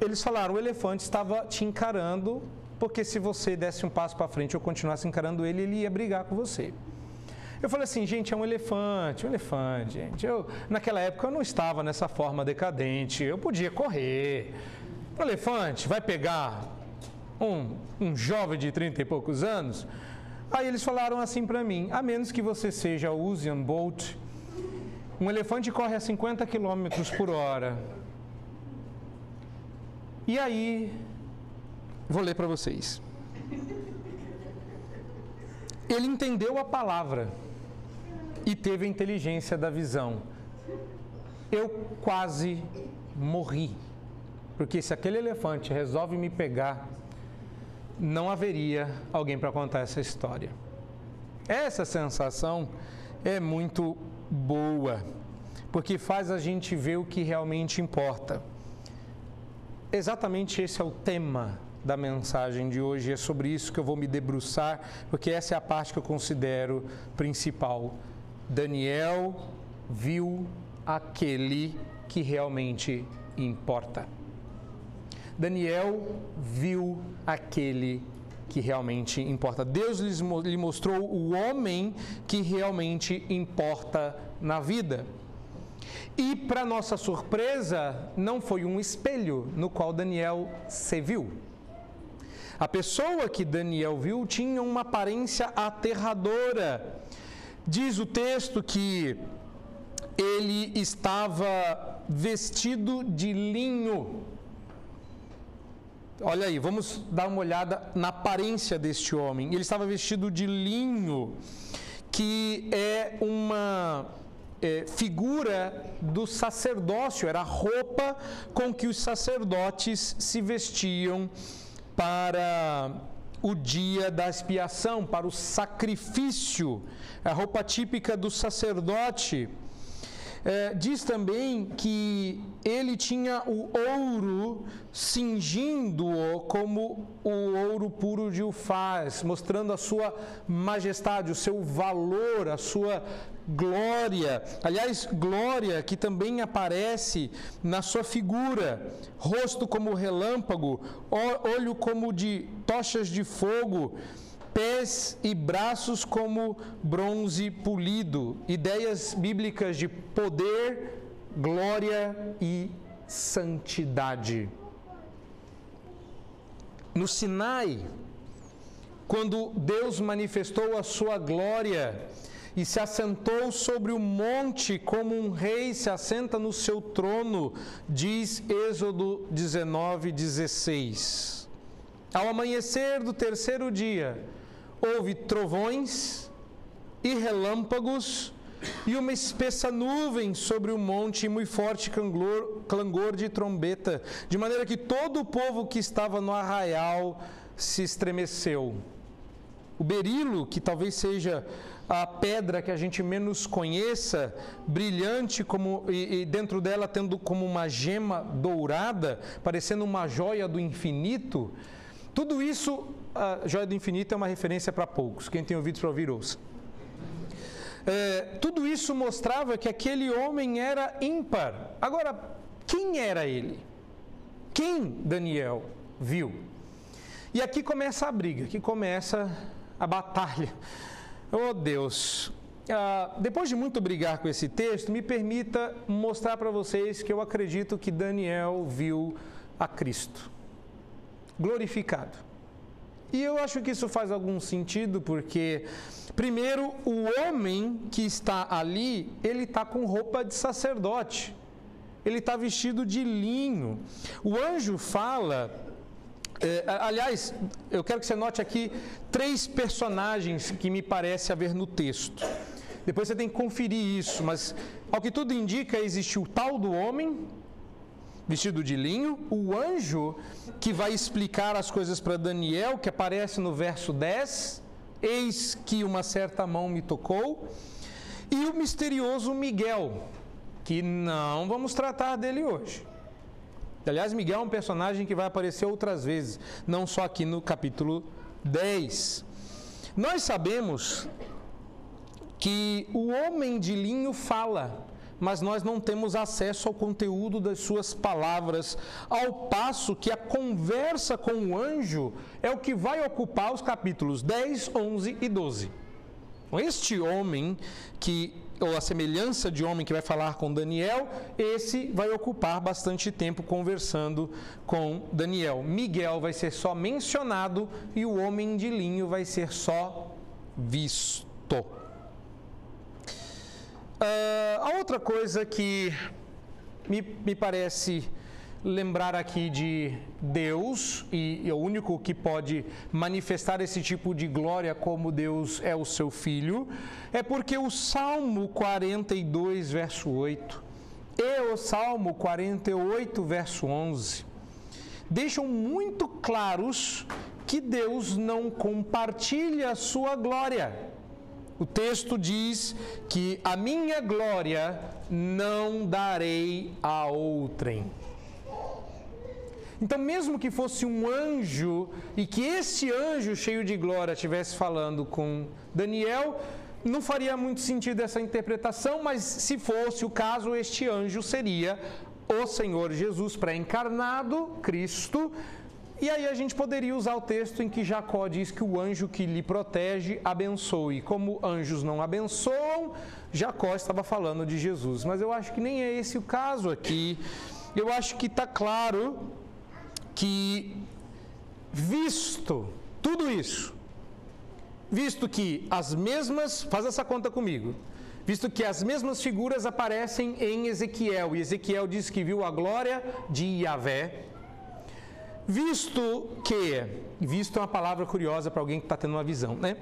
eles falaram: o elefante estava te encarando porque se você desse um passo para frente ou continuasse encarando ele, ele ia brigar com você. Eu falei assim, gente, é um elefante, um elefante, gente. Eu, naquela época eu não estava nessa forma decadente, eu podia correr. O elefante vai pegar um, um jovem de 30 e poucos anos? Aí eles falaram assim para mim, a menos que você seja o Usain Bolt, Um elefante corre a 50 km por hora. E aí, vou ler para vocês. Ele entendeu a palavra e teve a inteligência da visão. Eu quase morri, porque se aquele elefante resolve me pegar, não haveria alguém para contar essa história. Essa sensação é muito boa, porque faz a gente ver o que realmente importa. Exatamente esse é o tema da mensagem de hoje, é sobre isso que eu vou me debruçar, porque essa é a parte que eu considero principal. Daniel viu aquele que realmente importa. Daniel viu aquele que realmente importa. Deus lhe mostrou o homem que realmente importa na vida. E, para nossa surpresa, não foi um espelho no qual Daniel se viu. A pessoa que Daniel viu tinha uma aparência aterradora. Diz o texto que ele estava vestido de linho. Olha aí, vamos dar uma olhada na aparência deste homem. Ele estava vestido de linho, que é uma é, figura do sacerdócio, era a roupa com que os sacerdotes se vestiam para o dia da expiação, para o sacrifício, a roupa típica do sacerdote. É, diz também que ele tinha o ouro cingindo-o como o ouro puro de Ufaz, mostrando a sua majestade, o seu valor, a sua glória. Aliás, glória que também aparece na sua figura: rosto como relâmpago, olho como de tochas de fogo pés e braços como bronze polido. Ideias bíblicas de poder, glória e santidade. No Sinai, quando Deus manifestou a sua glória e se assentou sobre o monte como um rei se assenta no seu trono, diz Êxodo 19, 16. Ao amanhecer do terceiro dia, houve trovões e relâmpagos e uma espessa nuvem sobre o monte e muito forte clangor, clangor de trombeta, de maneira que todo o povo que estava no arraial se estremeceu. O berilo, que talvez seja a pedra que a gente menos conheça, brilhante como e, e, dentro dela tendo como uma gema dourada, parecendo uma joia do infinito. Tudo isso a joia do infinito é uma referência para poucos. Quem tem ouvido para ouvir, ouça. É, tudo isso mostrava que aquele homem era ímpar. Agora, quem era ele? Quem Daniel viu? E aqui começa a briga, aqui começa a batalha. Oh Deus, ah, depois de muito brigar com esse texto, me permita mostrar para vocês que eu acredito que Daniel viu a Cristo glorificado. E eu acho que isso faz algum sentido, porque, primeiro, o homem que está ali, ele está com roupa de sacerdote, ele está vestido de linho. O anjo fala. É, aliás, eu quero que você note aqui três personagens que me parece haver no texto. Depois você tem que conferir isso, mas ao que tudo indica, existe o tal do homem, vestido de linho, o anjo que vai explicar as coisas para Daniel, que aparece no verso 10, eis que uma certa mão me tocou, e o misterioso Miguel, que não vamos tratar dele hoje. Aliás, Miguel é um personagem que vai aparecer outras vezes, não só aqui no capítulo 10. Nós sabemos que o homem de linho fala mas nós não temos acesso ao conteúdo das suas palavras, ao passo que a conversa com o anjo é o que vai ocupar os capítulos 10, 11 e 12. Este homem que ou a semelhança de homem que vai falar com Daniel, esse vai ocupar bastante tempo conversando com Daniel. Miguel vai ser só mencionado e o homem de linho vai ser só visto. Uh, a outra coisa que me, me parece lembrar aqui de Deus, e, e o único que pode manifestar esse tipo de glória como Deus é o seu Filho, é porque o Salmo 42, verso 8, e o Salmo 48, verso 11, deixam muito claros que Deus não compartilha a sua glória. O texto diz que a minha glória não darei a outrem. Então, mesmo que fosse um anjo e que esse anjo cheio de glória estivesse falando com Daniel, não faria muito sentido essa interpretação, mas se fosse o caso, este anjo seria o Senhor Jesus pré-encarnado, Cristo. E aí a gente poderia usar o texto em que Jacó diz que o anjo que lhe protege abençoe. Como anjos não abençoam, Jacó estava falando de Jesus. Mas eu acho que nem é esse o caso aqui. Eu acho que está claro que, visto tudo isso, visto que as mesmas, faz essa conta comigo, visto que as mesmas figuras aparecem em Ezequiel, e Ezequiel diz que viu a glória de Yahvé, visto que, visto é uma palavra curiosa para alguém que está tendo uma visão, né?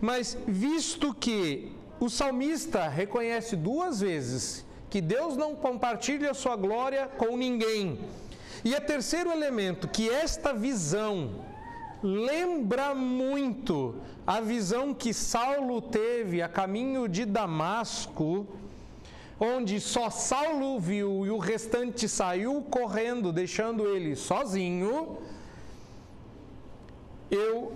Mas visto que o salmista reconhece duas vezes que Deus não compartilha sua glória com ninguém, e é terceiro elemento, que esta visão lembra muito a visão que Saulo teve a caminho de Damasco, onde só Saulo viu e o restante saiu correndo, deixando ele sozinho. Eu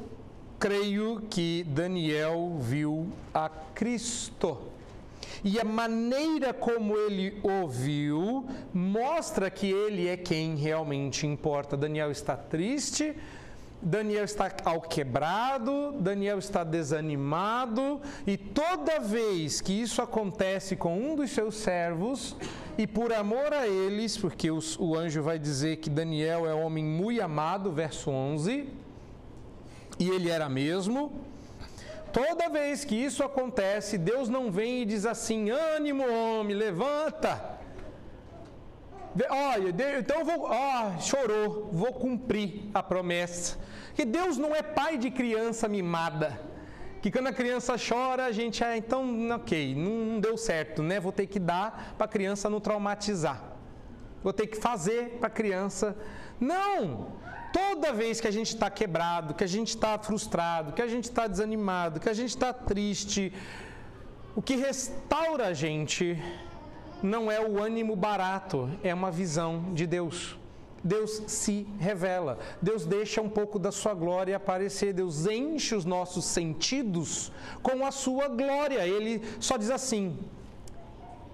creio que Daniel viu a Cristo. E a maneira como ele ouviu mostra que ele é quem realmente importa. Daniel está triste, Daniel está alquebrado, Daniel está desanimado, e toda vez que isso acontece com um dos seus servos, e por amor a eles, porque os, o anjo vai dizer que Daniel é homem muito amado, verso 11, e ele era mesmo, Toda vez que isso acontece, Deus não vem e diz assim: ânimo, homem, levanta. Olha, então vou, ó, chorou, vou cumprir a promessa. Que Deus não é pai de criança mimada. Que quando a criança chora, a gente, ah, então, ok, não deu certo, né? Vou ter que dar para a criança não traumatizar. Vou ter que fazer para a criança. Não! Toda vez que a gente está quebrado, que a gente está frustrado, que a gente está desanimado, que a gente está triste, o que restaura a gente não é o ânimo barato, é uma visão de Deus. Deus se revela, Deus deixa um pouco da sua glória aparecer, Deus enche os nossos sentidos com a sua glória. Ele só diz assim: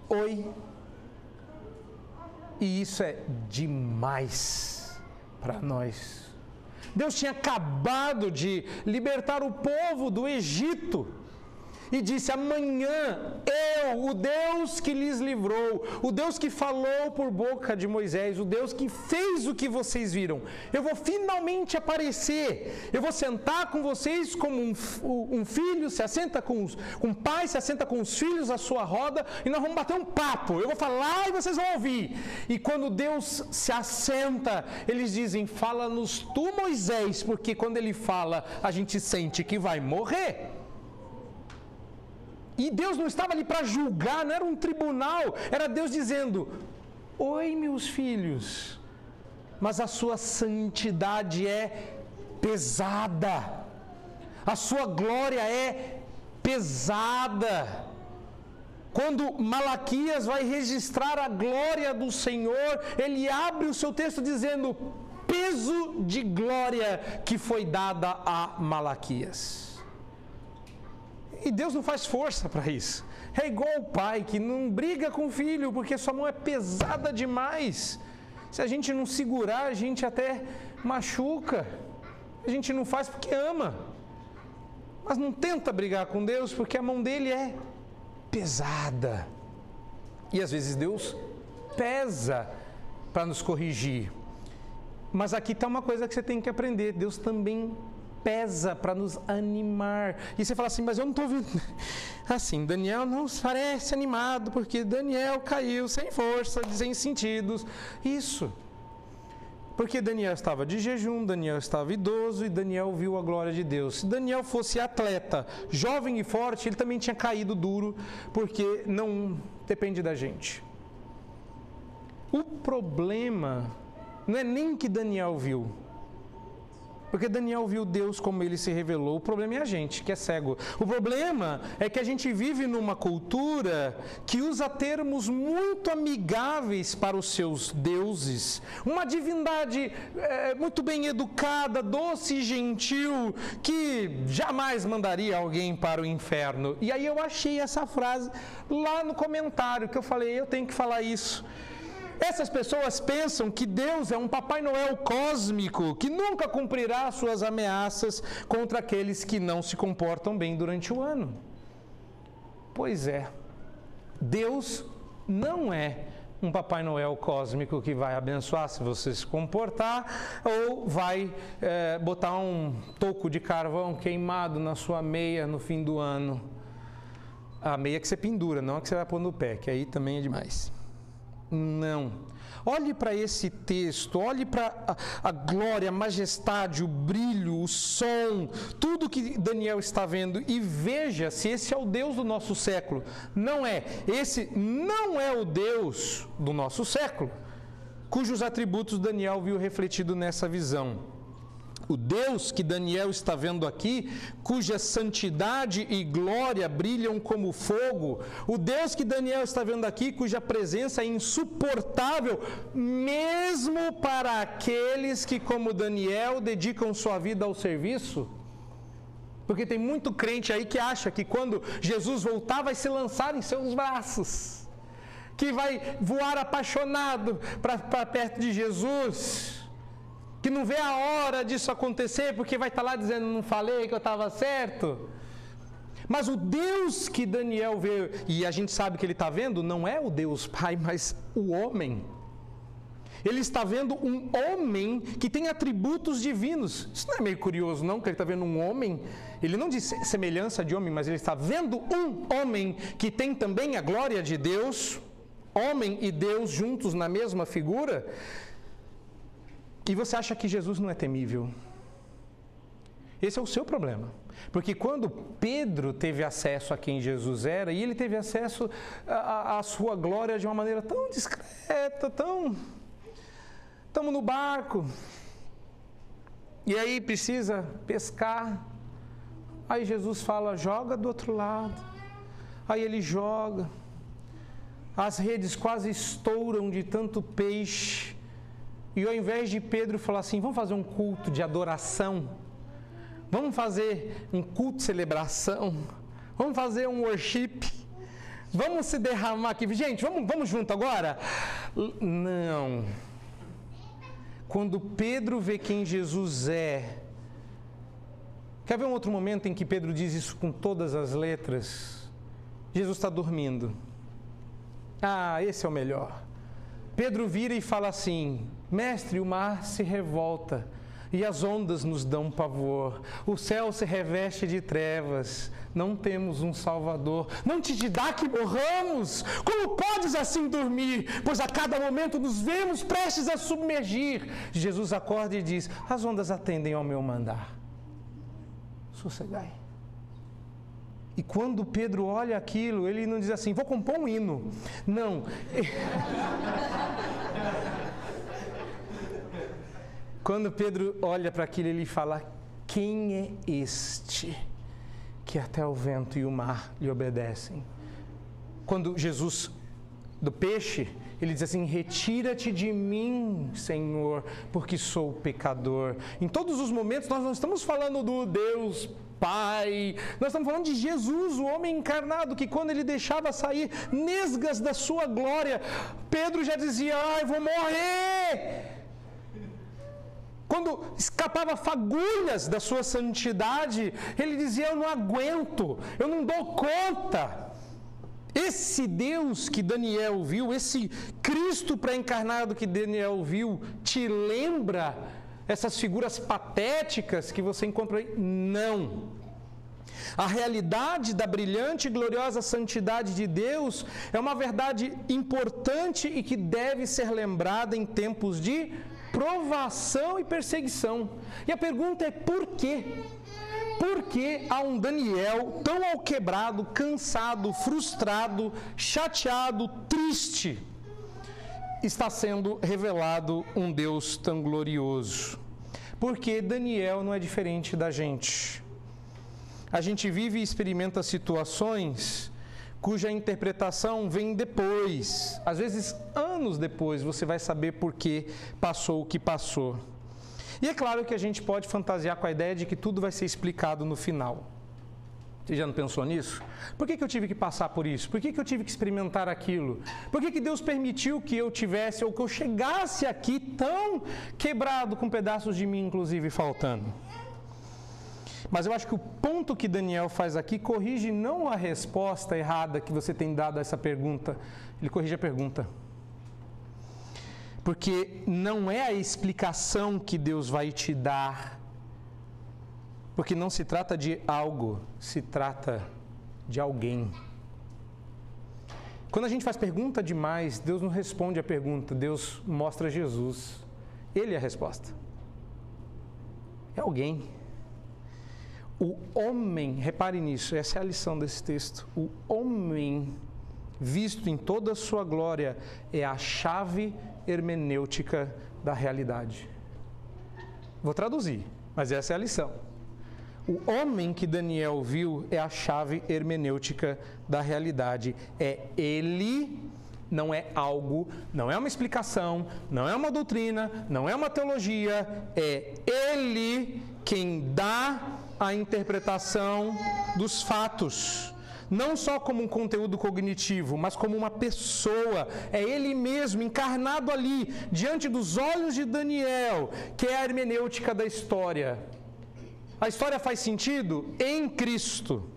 Oi. E isso é demais para nós. Deus tinha acabado de libertar o povo do Egito e disse: Amanhã eu, o Deus que lhes livrou, o Deus que falou por boca de Moisés, o Deus que fez o que vocês viram, eu vou finalmente aparecer. Eu vou sentar com vocês como um, um filho se assenta com os, um pai se assenta com os filhos à sua roda e nós vamos bater um papo. Eu vou falar e vocês vão ouvir. E quando Deus se assenta, eles dizem: Fala-nos tu, Moisés, porque quando ele fala, a gente sente que vai morrer. E Deus não estava ali para julgar, não era um tribunal, era Deus dizendo: Oi, meus filhos, mas a sua santidade é pesada, a sua glória é pesada. Quando Malaquias vai registrar a glória do Senhor, ele abre o seu texto dizendo: peso de glória que foi dada a Malaquias. E Deus não faz força para isso. É igual o pai que não briga com o filho porque sua mão é pesada demais. Se a gente não segurar, a gente até machuca. A gente não faz porque ama. Mas não tenta brigar com Deus porque a mão dele é pesada. E às vezes Deus pesa para nos corrigir. Mas aqui está uma coisa que você tem que aprender: Deus também pesa para nos animar. E você fala assim, mas eu não estou vendo. Assim, Daniel não parece animado, porque Daniel caiu sem força, sem sentidos. Isso. Porque Daniel estava de jejum, Daniel estava idoso e Daniel viu a glória de Deus. Se Daniel fosse atleta, jovem e forte, ele também tinha caído duro, porque não depende da gente. O problema não é nem que Daniel viu, porque Daniel viu Deus como ele se revelou. O problema é a gente, que é cego. O problema é que a gente vive numa cultura que usa termos muito amigáveis para os seus deuses. Uma divindade é, muito bem educada, doce e gentil, que jamais mandaria alguém para o inferno. E aí eu achei essa frase lá no comentário que eu falei, eu tenho que falar isso. Essas pessoas pensam que Deus é um Papai Noel cósmico que nunca cumprirá suas ameaças contra aqueles que não se comportam bem durante o ano. Pois é, Deus não é um Papai Noel cósmico que vai abençoar se você se comportar, ou vai é, botar um toco de carvão queimado na sua meia no fim do ano. A meia que você pendura, não a que você vai pôr no pé, que aí também é demais. Não. Olhe para esse texto, olhe para a, a, glória, a majestade, o brilho, o som, tudo que Daniel está vendo e veja se esse é o Deus do nosso século. Não é. Esse não é o Deus do nosso século, cujos atributos Daniel viu refletido nessa visão. O Deus que Daniel está vendo aqui, cuja santidade e glória brilham como fogo, o Deus que Daniel está vendo aqui, cuja presença é insuportável, mesmo para aqueles que, como Daniel, dedicam sua vida ao serviço. Porque tem muito crente aí que acha que quando Jesus voltar, vai se lançar em seus braços, que vai voar apaixonado para perto de Jesus que não vê a hora disso acontecer, porque vai estar lá dizendo: não falei que eu estava certo. Mas o Deus que Daniel vê, e a gente sabe que ele está vendo, não é o Deus Pai, mas o homem. Ele está vendo um homem que tem atributos divinos. Isso não é meio curioso, não? Que ele está vendo um homem. Ele não diz semelhança de homem, mas ele está vendo um homem que tem também a glória de Deus, homem e Deus juntos na mesma figura. E você acha que Jesus não é temível? Esse é o seu problema. Porque quando Pedro teve acesso a quem Jesus era, e ele teve acesso à sua glória de uma maneira tão discreta, tão. Estamos no barco, e aí precisa pescar. Aí Jesus fala: joga do outro lado. Aí ele joga. As redes quase estouram de tanto peixe. E ao invés de Pedro falar assim, vamos fazer um culto de adoração, vamos fazer um culto de celebração, vamos fazer um worship, vamos se derramar aqui, gente, vamos, vamos junto agora? Não. Quando Pedro vê quem Jesus é, quer ver um outro momento em que Pedro diz isso com todas as letras? Jesus está dormindo. Ah, esse é o melhor. Pedro vira e fala assim: Mestre, o mar se revolta e as ondas nos dão pavor. O céu se reveste de trevas. Não temos um Salvador. Não te dá que morramos. Como podes assim dormir? Pois a cada momento nos vemos prestes a submergir. Jesus acorda e diz: As ondas atendem ao meu mandar. Sossegai. E quando Pedro olha aquilo, ele não diz assim: Vou compor um hino. Não. Quando Pedro olha para aquilo, ele fala: Quem é este que até o vento e o mar lhe obedecem? Quando Jesus, do peixe, ele diz assim: Retira-te de mim, Senhor, porque sou pecador. Em todos os momentos, nós não estamos falando do Deus Pai. Nós estamos falando de Jesus, o homem encarnado, que quando ele deixava sair nesgas da sua glória, Pedro já dizia: Ai, vou morrer. Quando escapava fagulhas da sua santidade, ele dizia: Eu não aguento, eu não dou conta. Esse Deus que Daniel viu, esse Cristo pré-encarnado que Daniel viu, te lembra essas figuras patéticas que você encontra aí. Não. A realidade da brilhante e gloriosa santidade de Deus é uma verdade importante e que deve ser lembrada em tempos de provação e perseguição. E a pergunta é por quê? Por que há um Daniel tão alquebrado, cansado, frustrado, chateado, triste? Está sendo revelado um Deus tão glorioso. Porque Daniel não é diferente da gente a gente vive e experimenta situações cuja interpretação vem depois, às vezes anos depois, você vai saber por que passou o que passou. E é claro que a gente pode fantasiar com a ideia de que tudo vai ser explicado no final. Você já não pensou nisso? Por que, que eu tive que passar por isso? Por que, que eu tive que experimentar aquilo? Por que, que Deus permitiu que eu tivesse ou que eu chegasse aqui tão quebrado, com pedaços de mim, inclusive, faltando? Mas eu acho que o ponto que Daniel faz aqui corrige não a resposta errada que você tem dado a essa pergunta, ele corrige a pergunta. Porque não é a explicação que Deus vai te dar. Porque não se trata de algo, se trata de alguém. Quando a gente faz pergunta demais, Deus não responde a pergunta, Deus mostra Jesus. Ele é a resposta. É alguém. O homem, repare nisso, essa é a lição desse texto. O homem, visto em toda a sua glória, é a chave hermenêutica da realidade. Vou traduzir, mas essa é a lição. O homem que Daniel viu é a chave hermenêutica da realidade. É ele, não é algo, não é uma explicação, não é uma doutrina, não é uma teologia, é ele quem dá a interpretação dos fatos. Não só como um conteúdo cognitivo, mas como uma pessoa. É ele mesmo encarnado ali, diante dos olhos de Daniel, que é a hermenêutica da história. A história faz sentido em Cristo.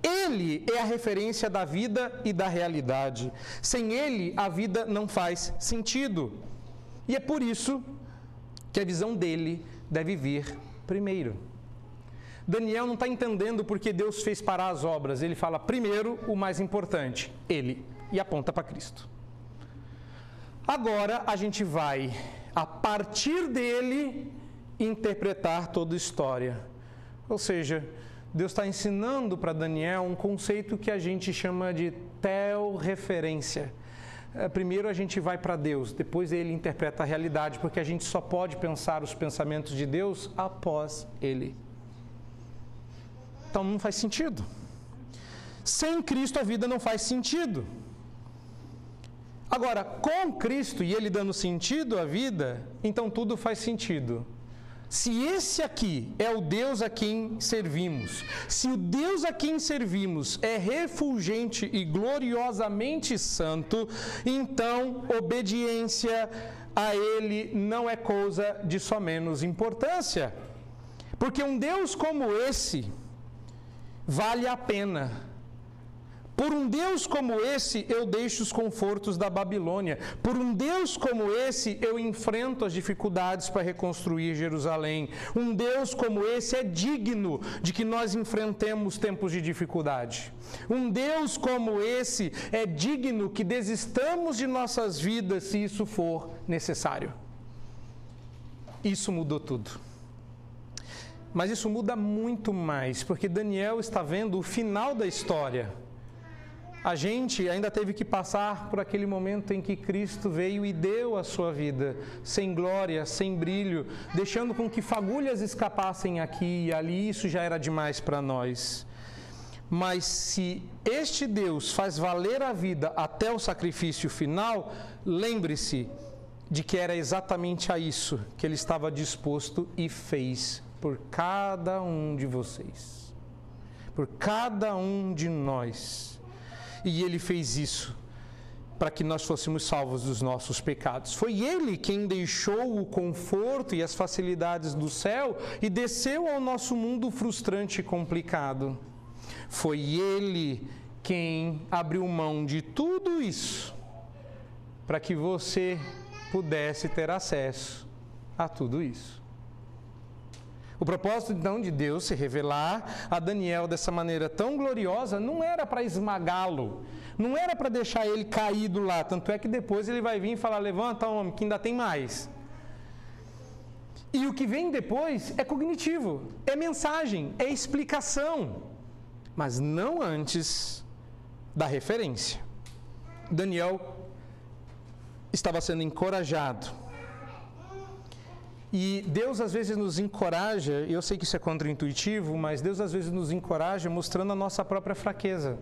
Ele é a referência da vida e da realidade. Sem ele, a vida não faz sentido. E é por isso que a visão dele deve vir primeiro. Daniel não está entendendo porque Deus fez parar as obras. Ele fala primeiro o mais importante, ele, e aponta para Cristo. Agora a gente vai, a partir dele, interpretar toda a história. Ou seja, Deus está ensinando para Daniel um conceito que a gente chama de tel-referência. É, primeiro a gente vai para Deus, depois ele interpreta a realidade, porque a gente só pode pensar os pensamentos de Deus após ele. Então não faz sentido. Sem Cristo a vida não faz sentido. Agora, com Cristo e Ele dando sentido à vida, então tudo faz sentido. Se esse aqui é o Deus a quem servimos, se o Deus a quem servimos é refulgente e gloriosamente santo, então obediência a Ele não é coisa de só menos importância. Porque um Deus como esse, vale a pena. Por um Deus como esse, eu deixo os confortos da Babilônia. Por um Deus como esse, eu enfrento as dificuldades para reconstruir Jerusalém. Um Deus como esse é digno de que nós enfrentemos tempos de dificuldade. Um Deus como esse é digno que desistamos de nossas vidas se isso for necessário. Isso mudou tudo. Mas isso muda muito mais, porque Daniel está vendo o final da história. A gente ainda teve que passar por aquele momento em que Cristo veio e deu a sua vida, sem glória, sem brilho, deixando com que fagulhas escapassem aqui e ali, isso já era demais para nós. Mas se este Deus faz valer a vida até o sacrifício final, lembre-se de que era exatamente a isso que ele estava disposto e fez por cada um de vocês, por cada um de nós. E ele fez isso para que nós fôssemos salvos dos nossos pecados. Foi ele quem deixou o conforto e as facilidades do céu e desceu ao nosso mundo frustrante e complicado. Foi ele quem abriu mão de tudo isso para que você pudesse ter acesso a tudo isso. O propósito então de Deus se revelar a Daniel dessa maneira tão gloriosa não era para esmagá-lo, não era para deixar ele caído lá, tanto é que depois ele vai vir e falar: levanta, homem, que ainda tem mais. E o que vem depois é cognitivo, é mensagem, é explicação, mas não antes da referência. Daniel estava sendo encorajado e Deus às vezes nos encoraja, eu sei que isso é contraintuitivo, mas Deus às vezes nos encoraja mostrando a nossa própria fraqueza.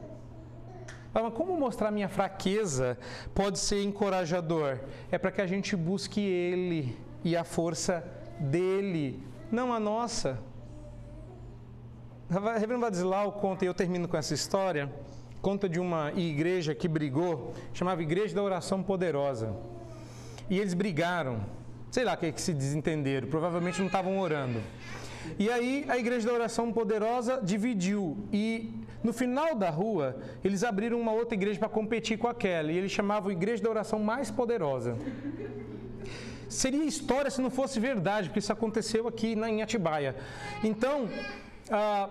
Mas como mostrar minha fraqueza pode ser encorajador? É para que a gente busque Ele e a força dele, não a nossa. Reverendo Vadislau conta, e eu termino com essa história, conta de uma igreja que brigou, chamava Igreja da Oração Poderosa. E eles brigaram sei lá que, que se desentenderam, provavelmente não estavam orando. E aí a igreja da oração poderosa dividiu e no final da rua eles abriram uma outra igreja para competir com aquela e eles chamavam a igreja da oração mais poderosa. Seria história se não fosse verdade, porque isso aconteceu aqui na, em Atibaia. Então, ah,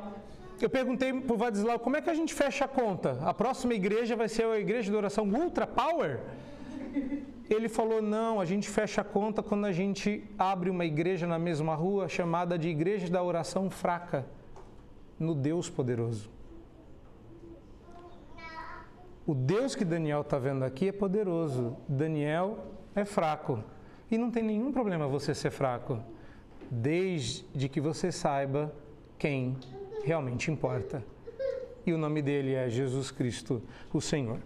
eu perguntei para o Vadislau como é que a gente fecha a conta? A próxima igreja vai ser a igreja da oração Ultra Power? Ele falou: não, a gente fecha a conta quando a gente abre uma igreja na mesma rua chamada de Igreja da Oração Fraca, no Deus Poderoso. O Deus que Daniel está vendo aqui é poderoso, Daniel é fraco. E não tem nenhum problema você ser fraco, desde que você saiba quem realmente importa. E o nome dele é Jesus Cristo, o Senhor.